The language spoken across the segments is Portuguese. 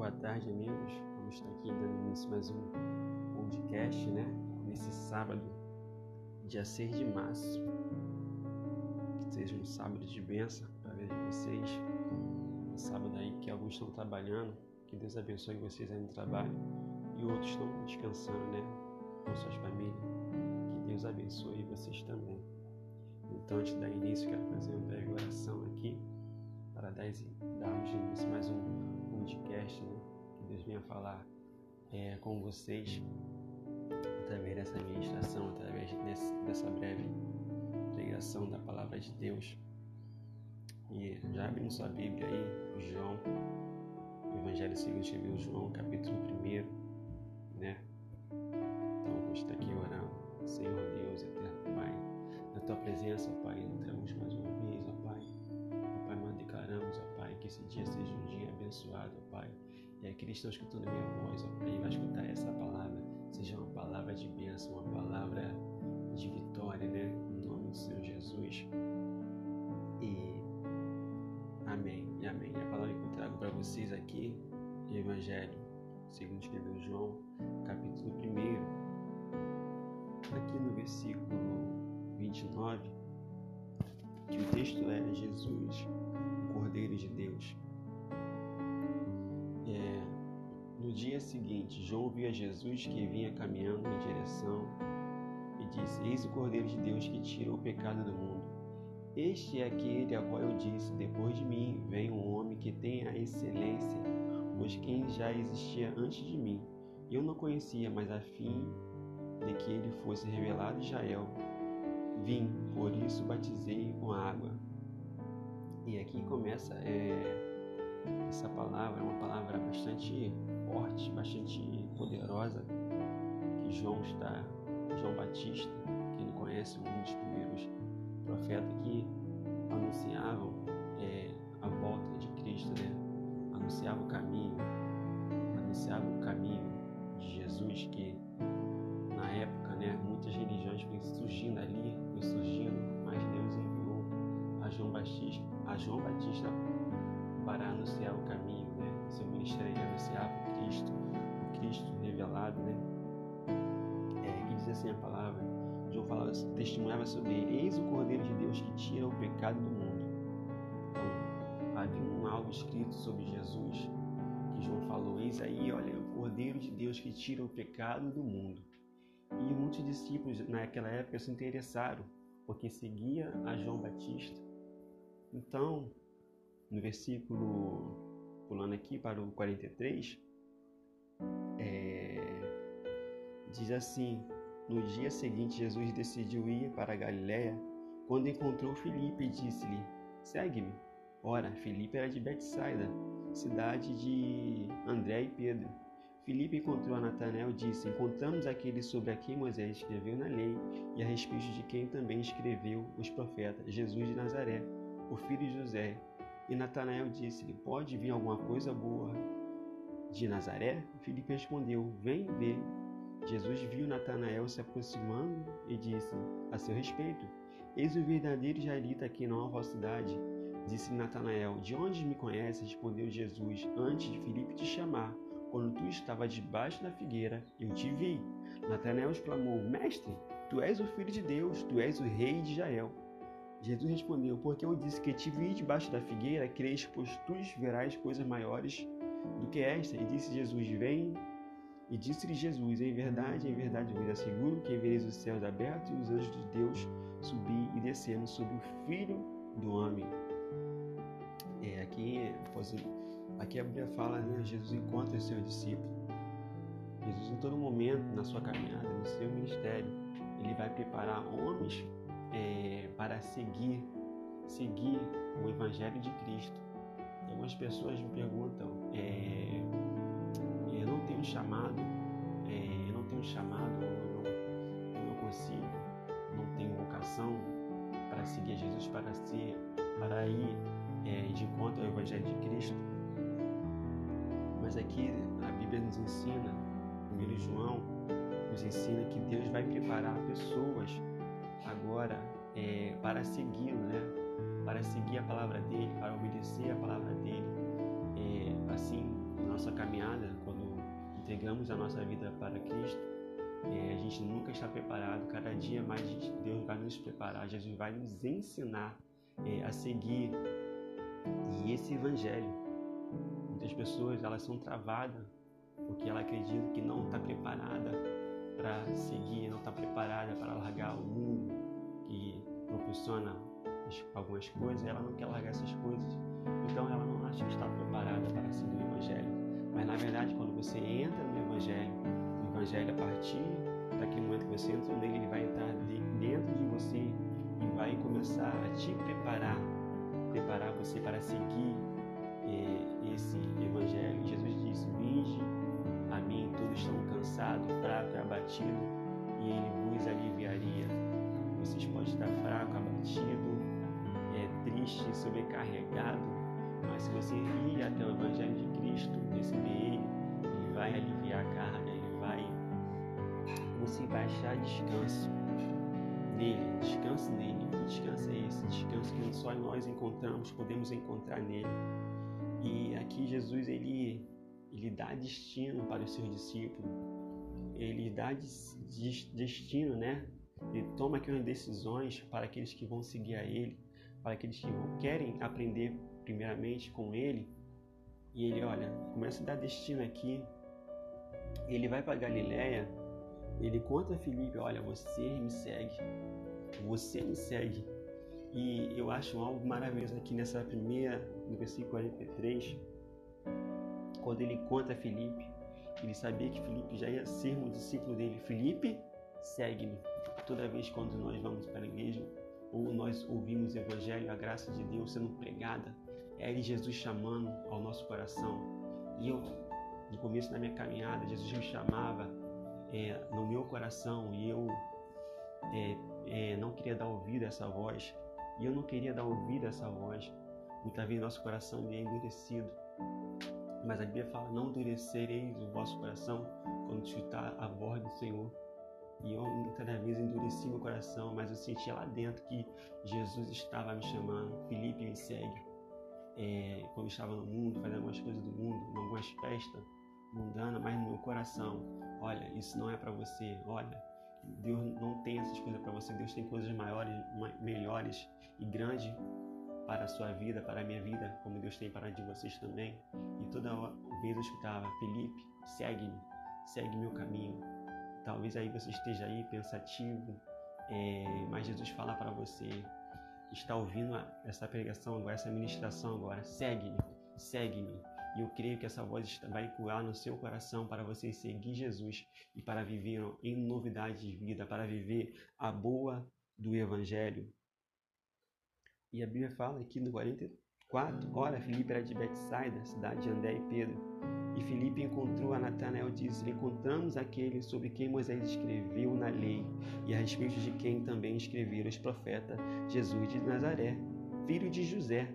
boa tarde, amigos. Vamos estar aqui dando início a mais um podcast, né? Nesse sábado, dia 6 de março. Que seja um sábado de bênção para ver vocês. Um sábado aí que alguns estão trabalhando. Que Deus abençoe vocês aí no trabalho. E outros estão descansando, né? Com suas famílias. Que Deus abençoe vocês também. Então, antes de dar início, quero fazer uma breve oração aqui para darmos início a mais um podcast, né? Que Deus venha falar é, com vocês através dessa ministração, através desse, dessa breve pregação da palavra de Deus. E já abrindo sua Bíblia aí, João, Evangelho segundo escreveu João, capítulo 1, né? Então, vou estar aqui orando. Senhor Deus, eterno Pai, na tua presença, Pai, entramos mais uma vez, ó Pai. Esse dia seja um dia abençoado, ó Pai. E aqueles que estão escutando a minha voz, ó Pai, vai escutar essa palavra, seja uma palavra de bênção, uma palavra de vitória, né? Em nome do Senhor Jesus. E amém, e amém. E a palavra que eu trago para vocês aqui, o Evangelho, segundo escreveu João, capítulo 1, aqui no versículo 29, que o texto é Jesus, Cordeiro de Deus. É, no dia seguinte, João viu a Jesus que vinha caminhando em direção e disse: Eis o Cordeiro de Deus que tira o pecado do mundo. Este é aquele a qual eu disse: Depois de mim vem um homem que tem a excelência, pois quem já existia antes de mim. Eu não conhecia, mas a fim de que ele fosse revelado a Israel, vim, por isso batizei com água. E aqui começa é, essa palavra é uma palavra bastante forte, bastante poderosa que João está, João Batista, que ele conhece um dos primeiros profetas que anunciavam é, a volta de Cristo, né? Anunciava o caminho, anunciava o caminho de Jesus que na época, né, muitas religiões foram surgindo ali, foi surgindo, João Batista, a João Batista para anunciar o caminho, né? Seu ministério anunciava o Cristo, o Cristo revelado, né? É, que diz assim a palavra, João falava, testemunhava sobre ele, eis o Cordeiro de Deus que tira o pecado do mundo. Então, havia um algo escrito sobre Jesus, que João falou, eis aí, olha, o Cordeiro de Deus que tira o pecado do mundo. E muitos discípulos naquela época se interessaram, porque seguia a João Batista. Então, no versículo, pulando aqui para o 43, é, diz assim: No dia seguinte, Jesus decidiu ir para Galiléia. Quando encontrou Filipe, disse-lhe: Segue-me. Ora, Filipe era de Betsaida, cidade de André e Pedro. Filipe encontrou a Natanael e disse: Encontramos aquele sobre quem Moisés escreveu na lei e a respeito de quem também escreveu os profetas, Jesus de Nazaré, o filho de José. E Natanael disse-lhe: Pode vir alguma coisa boa de Nazaré? Filipe respondeu: Vem ver. Jesus viu Natanael se aproximando e disse a seu respeito: Eis o verdadeiro israelita que não há falsidade. Disse Natanael: De onde me conheces? Respondeu Jesus: Antes de Filipe te chamar, quando tu estava debaixo da figueira, eu te vi. Natanael exclamou: Mestre, tu és o filho de Deus, tu és o rei de Israel. Jesus respondeu: Porque eu disse que te vi debaixo da figueira, crês, pois tu verás coisas maiores do que esta. E disse Jesus: Vem. E disse-lhe Jesus: Em verdade, em verdade, vos asseguro que vereis os céus abertos e os anjos de Deus subir e descendo sobre o Filho do Homem. É, aqui, aqui a Bíblia fala, né? Jesus encontra os seus discípulos. Jesus, em todo momento, na sua caminhada, no seu ministério, ele vai preparar homens é, para seguir, seguir o Evangelho de Cristo. Algumas pessoas me perguntam, é, eu não tenho chamado, é, eu não tenho chamado, eu não, eu não consigo, não tenho vocação para seguir Jesus, para ser, para ir é, de encontro ao Evangelho de Cristo. Mas aqui a Bíblia nos ensina, primeiro João nos ensina que Deus vai preparar pessoas agora é, para segui-lo, né? Para seguir a palavra dele, para obedecer a palavra dele. É, assim, nossa caminhada, quando entregamos a nossa vida para Cristo, é, a gente nunca está preparado. Cada dia mais Deus vai nos preparar, Jesus vai nos ensinar é, a seguir e esse Evangelho. Muitas pessoas elas são travadas porque ela acredita que não está preparada para seguir, não está preparada para largar o mundo proporciona algumas coisas, ela não quer largar essas coisas, então ela não acha que está preparada para seguir o Evangelho. Mas na verdade, quando você entra no Evangelho, o Evangelho a partir daquele momento que você entra nele, ele vai entrar dentro de você e vai começar a te preparar, preparar você para seguir eh, esse Evangelho. Jesus disse: Vinde a mim, todos estão cansados, fraco e abatido, e Ele vos aliviaria. Vocês podem estar fraco, abatido, é, triste, sobrecarregado, mas se você ir até o Evangelho de Cristo, receber Ele, Ele vai aliviar a carga, Ele vai. Você vai achar descanso nele, descanse nele. Que descanso é esse? Descanso que só nós encontramos, podemos encontrar nele. E aqui Jesus ele ele dá destino para os seus discípulos. Ele dá destino, né? Ele toma aqui umas decisões para aqueles que vão seguir a ele, para aqueles que querem aprender primeiramente com ele. E ele, olha, começa a dar destino aqui. Ele vai para Galiléia. Ele conta a Felipe, olha, você me segue. Você me segue. E eu acho algo maravilhoso aqui nessa primeira, no versículo 43, quando ele conta a Felipe, ele sabia que Felipe já ia ser um discípulo dele. Felipe, segue-me. Toda vez quando nós vamos para a igreja ou nós ouvimos o evangelho, a graça de Deus sendo pregada, é ele Jesus chamando ao nosso coração. E eu, no começo da minha caminhada, Jesus me chamava é, no meu coração e eu é, é, não queria dar ouvido a essa voz. E eu não queria dar ouvido a essa voz. Muitas vezes nosso coração é endurecido. Mas a Bíblia fala: Não endurecereis o vosso coração quando escutar a voz do Senhor. E eu muitas vezes endureci meu coração, mas eu sentia lá dentro que Jesus estava me chamando. Felipe me segue. É, eu estava no mundo, fazendo algumas coisas do mundo, algumas festas mundanas, mas no meu coração, olha, isso não é para você. Olha, Deus não tem essas coisas para você. Deus tem coisas maiores, melhores e grandes para a sua vida, para a minha vida, como Deus tem para a de vocês também. E toda vez eu escutava, Felipe, segue-me, segue meu caminho. Talvez aí você esteja aí pensativo, é, mas Jesus fala para você, está ouvindo essa pregação agora, essa ministração agora, segue-me, segue-me. E eu creio que essa voz vai ecoar no seu coração para você seguir Jesus e para viver em novidade de vida, para viver a boa do Evangelho. E a Bíblia fala aqui no 44, ora, Filipe era de Betsaida, cidade de André e Pedro. E Filipe encontrou a Natanael e disse, encontramos aquele sobre quem Moisés escreveu na lei e a respeito de quem também escreveram os profetas, Jesus de Nazaré, filho de José.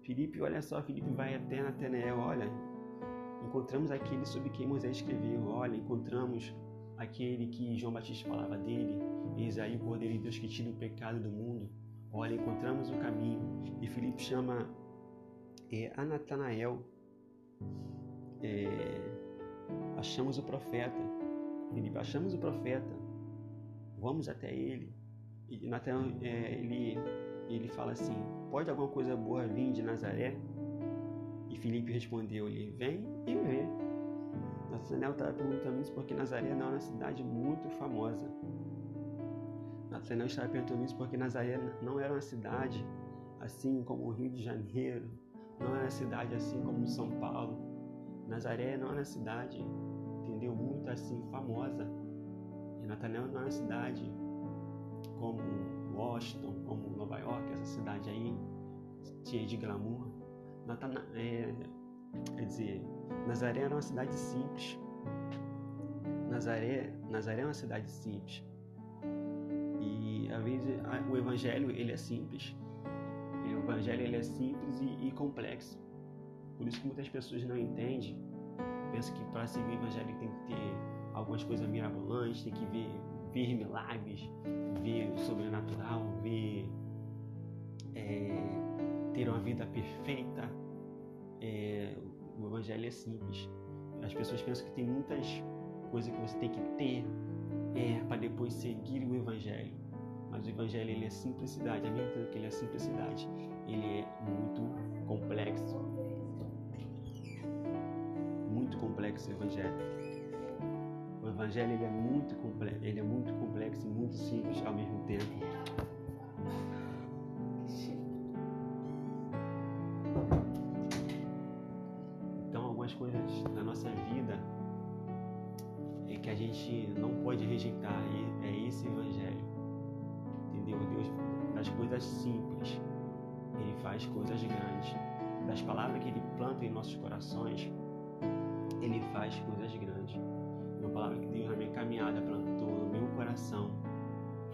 Filipe, olha só, Filipe vai até Natanael, olha, encontramos aquele sobre quem Moisés escreveu, olha, encontramos aquele que João Batista falava dele, eis aí o Cordeiro de Deus que tira o pecado do mundo. Olha, encontramos o caminho. E Filipe chama é, a Natanael. É, achamos o profeta. Filipe, achamos o profeta. Vamos até ele. E Natanael, é, ele, ele fala assim: Pode alguma coisa boa vir de Nazaré? E Filipe respondeu-lhe: Vem e vê. Natanael estava perguntando isso porque Nazaré não é uma cidade muito famosa. Natanael estava perguntando isso porque Nazaré não era uma cidade assim como o Rio de Janeiro, não era uma cidade assim como São Paulo. Nazaré não era uma cidade, entendeu? Muito assim famosa. E Natanael não era uma cidade como Washington, como Nova York, essa cidade aí cheia de glamour. Natana, é, quer dizer, Nazaré era uma cidade simples. Nazaré, Nazaré é uma cidade simples às vezes o evangelho ele é simples. O evangelho ele é simples e, e complexo. Por isso que muitas pessoas não entendem. Pensam que para seguir o evangelho tem que ter algumas coisas mirabolantes, tem que ver, ver milagres, ver o sobrenatural, ver é, ter uma vida perfeita. É, O evangelho é simples. As pessoas pensam que tem muitas coisas que você tem que ter é, para depois seguir o evangelho. Mas o evangelho ele é simplicidade. A minha entendo que ele é simplicidade. Ele é muito complexo. Muito complexo o evangelho. O evangelho ele é muito complexo, ele é muito complexo e muito simples ao mesmo tempo. Coisas simples, ele faz coisas grandes. Das palavras que ele planta em nossos corações, ele faz coisas grandes. Uma palavra que Deus na minha caminhada plantou no meu coração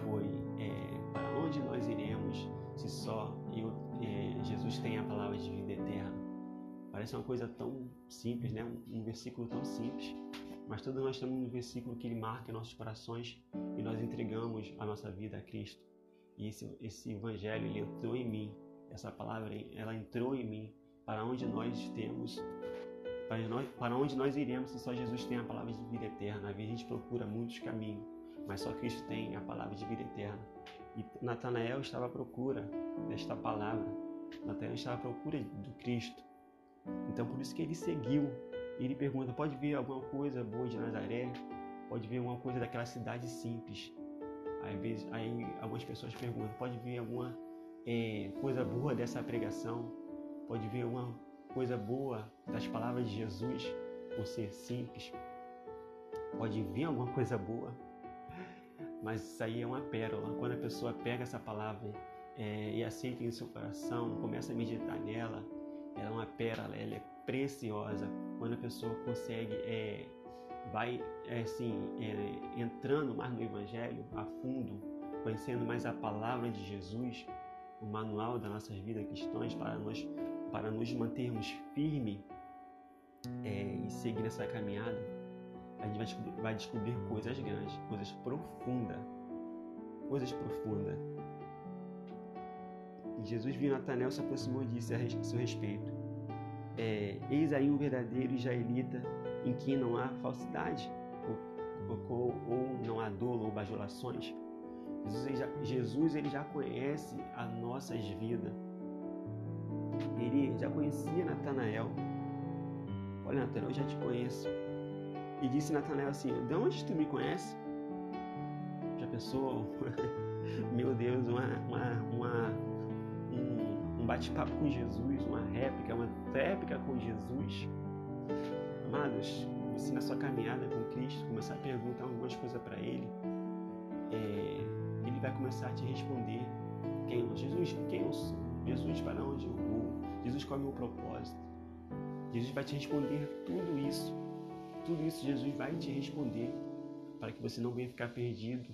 foi é, para onde nós iremos se só eu, é, Jesus tem a palavra de vida eterna. Parece uma coisa tão simples, né? Um, um versículo tão simples. Mas todos nós temos um versículo que ele marca em nossos corações e nós entregamos a nossa vida a Cristo. E esse, esse evangelho, ele entrou em mim. Essa palavra, ela entrou em mim. Para onde nós temos, para, nós, para onde nós iremos se só Jesus tem a palavra de vida eterna. A gente procura muitos caminhos, mas só Cristo tem a palavra de vida eterna. E Natanael estava à procura desta palavra. Natanael estava à procura do Cristo. Então por isso que ele seguiu. Ele pergunta: pode ver alguma coisa boa de Nazaré? Pode ver alguma coisa daquela cidade simples? Aí, vezes, aí algumas pessoas perguntam: pode ver alguma é, coisa boa dessa pregação? Pode ver alguma coisa boa das palavras de Jesus por ser simples? Pode ver alguma coisa boa? Mas isso aí é uma pérola. Quando a pessoa pega essa palavra é, e aceita em seu coração, começa a meditar nela, ela é uma pérola, ela é preciosa. Quando a pessoa consegue, é, vai é, assim, é, entrando mais no Evangelho a fundo, conhecendo mais a palavra de Jesus, o manual das nossas vidas cristãs para nós, para nos mantermos firmes é, e seguir nessa caminhada, a gente vai descobrir, vai descobrir coisas grandes, coisas profundas, coisas profundas. E Jesus viu Natanael se aproximou e disse a seu respeito: é, Eis aí um verdadeiro israelita em quem não há falsidade, ou, ou, não há dolo ou bajulações. Jesus ele, já, Jesus ele já conhece as nossas vidas. Ele já conhecia Natanael. Olha, Natanael, eu já te conheço. E disse Natanael assim: De onde tu me conheces? Já pensou? Meu Deus, uma, uma, uma um bate-papo com Jesus, uma réplica, uma tréplica com Jesus. Amados, você na sua caminhada com Cristo, começar a perguntar algumas coisas para Ele, é, Ele vai começar a te responder quem Jesus, quem eu sou, Jesus para onde eu vou, Jesus qual é o meu propósito. Jesus vai te responder tudo isso. Tudo isso Jesus vai te responder para que você não venha ficar perdido.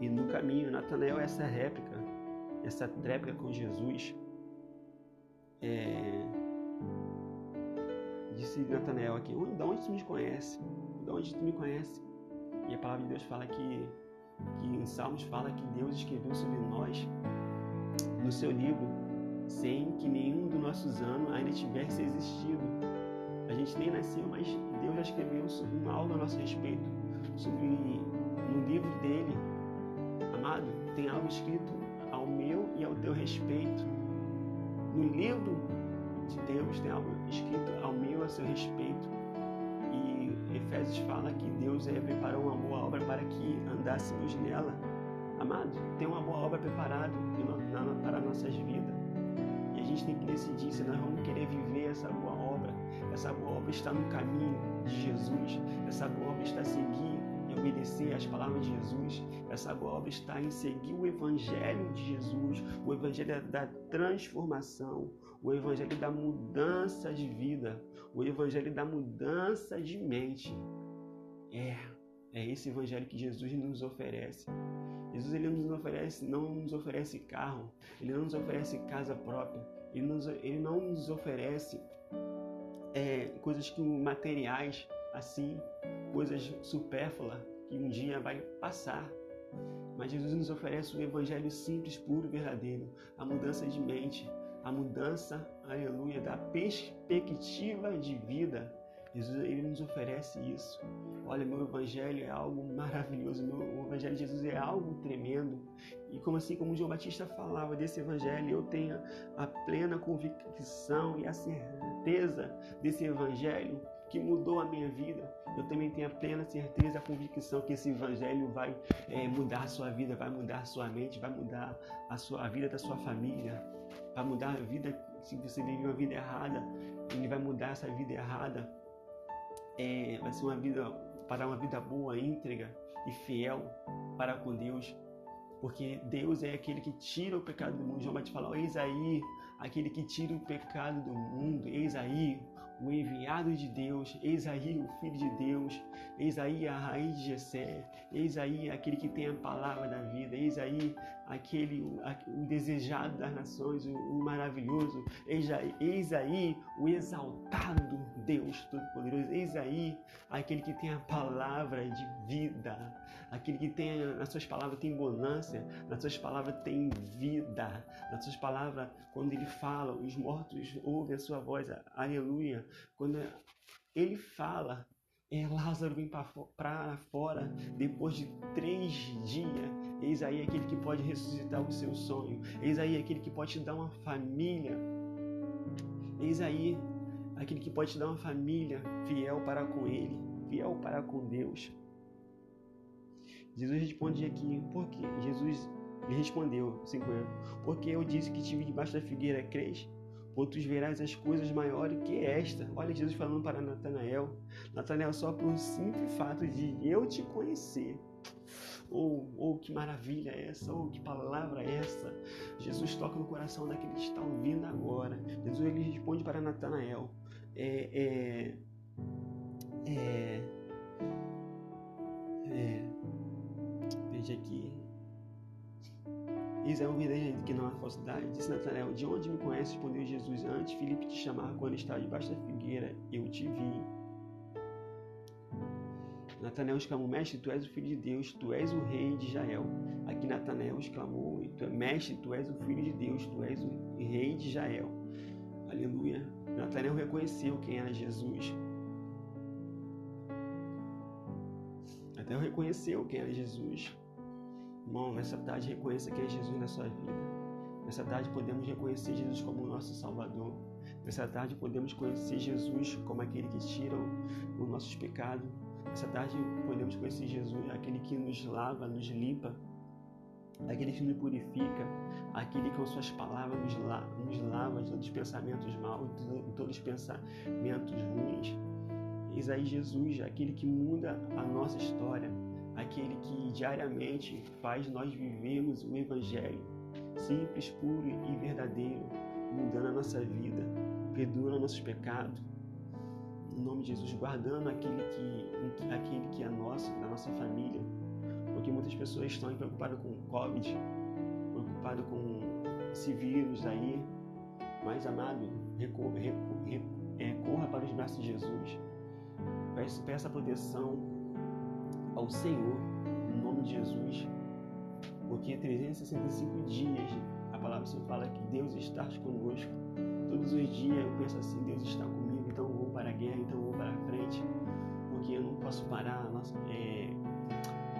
E no caminho, Natanael é essa réplica essa tréplica com Jesus, disse Natanael aqui, da onde tu me conhece? Da onde tu me conhece? E a palavra de Deus fala que, que em Salmos fala que Deus escreveu sobre nós no seu livro sem que nenhum dos nossos anos ainda tivesse existido. A gente nem nasceu, mas Deus já escreveu sobre algo a nosso respeito, sobre no livro dele. Amado, tem algo escrito ao meu e ao teu respeito. No livro de Deus tem algo escrito ao meu ao seu respeito. E Efésios fala que Deus preparou uma boa obra para que andássemos nela. Amado, tem uma boa obra preparada para nossas vidas. E a gente tem que decidir se nós vamos querer viver essa boa obra. Essa boa obra está no caminho de Jesus. Essa boa obra está a seguir obedecer às palavras de Jesus. Essa obra está em seguir o Evangelho de Jesus, o Evangelho da transformação, o Evangelho da mudança de vida, o Evangelho da mudança de mente. É, é esse Evangelho que Jesus nos oferece. Jesus ele nos oferece, não nos oferece carro, ele não nos oferece casa própria, ele, nos, ele não nos oferece é, coisas que materiais assim, coisas supérfluas que um dia vai passar. Mas Jesus nos oferece um evangelho simples, puro, verdadeiro, a mudança de mente, a mudança, aleluia, da perspectiva de vida. Jesus ele nos oferece isso. Olha, meu evangelho é algo maravilhoso, meu, o evangelho de Jesus é algo tremendo. E como assim, como João Batista falava desse evangelho, eu tenho a plena convicção e a certeza desse evangelho que mudou a minha vida. Eu também tenho a plena certeza a convicção que esse evangelho vai é, mudar a sua vida, vai mudar a sua mente, vai mudar a, sua, a vida da sua família, vai mudar a vida. Se você vive uma vida errada, ele vai mudar essa vida errada. É, vai ser uma vida para uma vida boa, íntegra e fiel para com Deus. Porque Deus é aquele que tira o pecado do mundo. João vai te falar, eis aí, aquele que tira o pecado do mundo, eis aí o enviado de Deus, eis aí o Filho de Deus, eis aí a raiz de Jessé, eis aí aquele que tem a palavra da vida, eis aí aquele o, desejado das nações, o, o maravilhoso, eis eis aí o exaltado Deus Todo-Poderoso, eis aí aquele que tem a palavra de vida, aquele que tem nas suas palavras tem bonança, nas suas palavras tem vida, nas suas palavras, quando ele fala, os mortos ouvem a sua voz, aleluia. Quando ele fala, é, Lázaro vem para fora depois de três dias. Eis aí aquele que pode ressuscitar o seu sonho. Eis aí aquele que pode te dar uma família. Eis aí aquele que pode te dar uma família fiel para com Ele, fiel para com Deus. Jesus responde aqui, porque Jesus lhe respondeu, 50, porque eu disse que tive debaixo da figueira, crês? outros verás as coisas maiores que esta. Olha Jesus falando para Natanael. Natanael, só por simples fato de eu te conhecer. Ou oh, oh, que maravilha é essa, ou oh, que palavra é essa. Jesus toca no coração daquele que está ouvindo agora. Jesus ele responde para Natanael. É, é, é, é, veja aqui. Eis é um videiro que não há falsidade. Disse Natanael, de onde me conhece? Respondeu Jesus, antes Filipe te chamar, quando está debaixo da figueira, eu te vi. Natanael exclamou, mestre, tu és o filho de Deus, tu és o rei de Israel. Aqui Natanael exclamou, mestre, tu és o filho de Deus, tu és o rei de Israel. Aleluia. Natanael reconheceu quem era Jesus. Natanael reconheceu quem era Jesus. Irmão, nessa tarde reconheça que é Jesus na sua vida. Nessa tarde podemos reconhecer Jesus como nosso Salvador. Nessa tarde podemos conhecer Jesus como aquele que tira os nossos pecados. Nessa tarde podemos conhecer Jesus, aquele que nos lava, nos limpa, aquele que nos purifica, aquele que com suas palavras nos, lava, nos lava de todos os pensamentos maus, de todos os pensamentos ruins. Eis aí Jesus, aquele que muda a nossa história aquele que diariamente faz nós vivermos o Evangelho, simples, puro e verdadeiro, mudando a nossa vida, perdoando nossos pecados, em nome de Jesus, guardando aquele que, aquele que é nosso, da nossa família, porque muitas pessoas estão preocupadas com o Covid, preocupadas com esse vírus aí, mas amado, recorra, recorra, é, corra para os braços de Jesus, peça, proteção ao Senhor, em nome de Jesus, porque 365 dias a palavra Senhor fala que Deus está conosco. Todos os dias eu penso assim: Deus está comigo, guerra, então eu vou para frente, porque eu não posso parar. Nossa, é,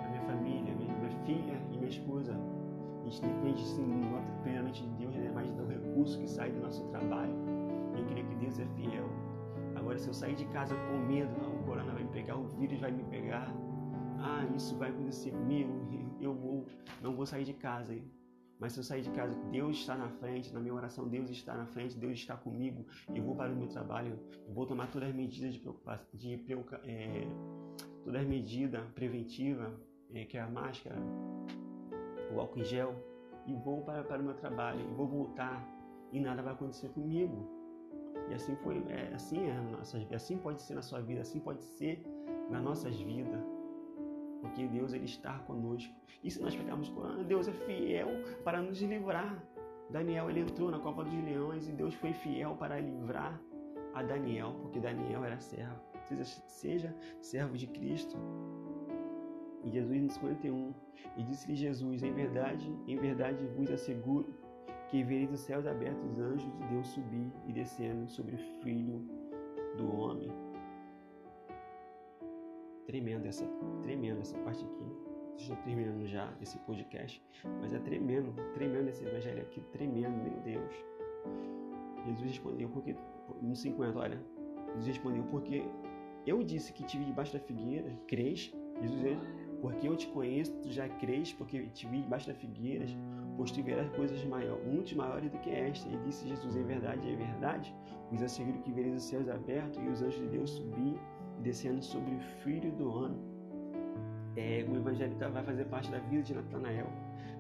a minha família, minha, minha, filha e minha esposa, a gente depende sim, primeiramente de Deus, né, mais do recurso que sai do nosso trabalho. Eu creio que Deus é fiel. Agora, se eu sair de casa com medo, não, o corona vai me pegar, o vírus vai me pegar, ah, isso vai acontecer comigo, eu vou, não vou sair de casa. Mas se eu sair de casa, Deus está na frente, na minha oração, Deus está na frente, Deus está comigo, eu vou para o meu trabalho, vou tomar todas as medidas de de, é, todas as medidas preventivas, é, que é a máscara, o álcool em gel, e vou para, para o meu trabalho, e vou voltar, e nada vai acontecer comigo. E assim foi, é, assim é nossa, assim pode ser na sua vida, assim pode ser nas nossas vidas porque Deus ele está conosco. E se nós pegarmos Corão, Deus é fiel para nos livrar. Daniel ele entrou na Copa dos Leões e Deus foi fiel para livrar a Daniel, porque Daniel era servo. Seja, seja servo de Cristo. E Jesus no 51, e disse-lhe Jesus, em verdade, em verdade vos asseguro, que vereis os céus abertos, os anjos de Deus subir e descendo sobre o filho do homem. Tremendo essa, tremendo essa parte aqui. Estou terminando já esse podcast, mas é tremendo, tremendo esse evangelho aqui, tremendo, meu Deus. Jesus respondeu, porque, no 50, olha, Jesus respondeu, porque eu disse que tive debaixo da figueira, crês? Jesus porque eu te conheço, tu já crês, porque te vi debaixo da figueira, pois tu verás coisas muitos maiores do que esta. E disse Jesus, em verdade, é verdade, pois asseguro que vereis os céus abertos e os anjos de Deus subir descendo sobre o filho do homem. É, o evangelho tá, vai fazer parte da vida de Natanael.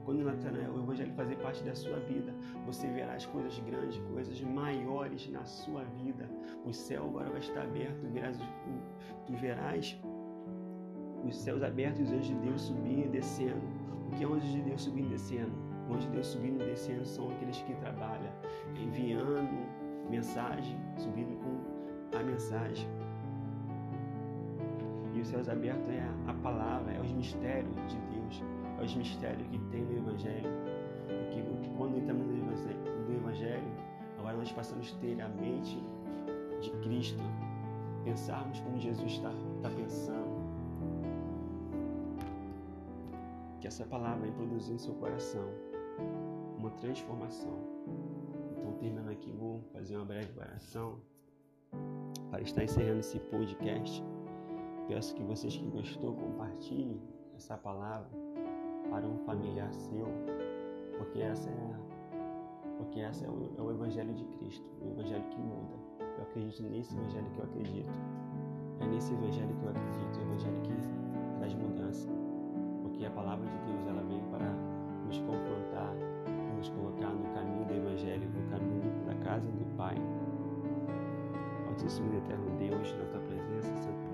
Quando Natanael, o evangelho fazer parte da sua vida, você verá as coisas grandes, coisas maiores na sua vida. O céu agora vai estar aberto, verás, tu verás os céus abertos e os anjos de Deus subindo e descendo. O que é anjos de Deus subindo e descendo? Os anjos de Deus subindo e descendo são aqueles que trabalham, enviando mensagem, subindo com a mensagem. E os céus abertos é a palavra, é os mistérios de Deus, é os mistérios que tem no Evangelho. Porque quando entramos no Evangelho, agora nós passamos a ter a mente de Cristo, pensarmos como Jesus está tá pensando, que essa palavra vai produzir em seu coração uma transformação. Então, terminando aqui, vou fazer uma breve oração para estar encerrando esse podcast. Peço que vocês que gostou compartilhem essa palavra para um familiar seu, porque essa é, porque essa é o, é o Evangelho de Cristo, o Evangelho que muda. Eu acredito nesse Evangelho que eu acredito. É nesse Evangelho que eu acredito, o Evangelho que traz mudança porque a palavra de Deus ela vem para nos confrontar, nos colocar no caminho do Evangelho, no caminho da casa do Pai. Altíssimo e eterno Deus, na tua presença, Santo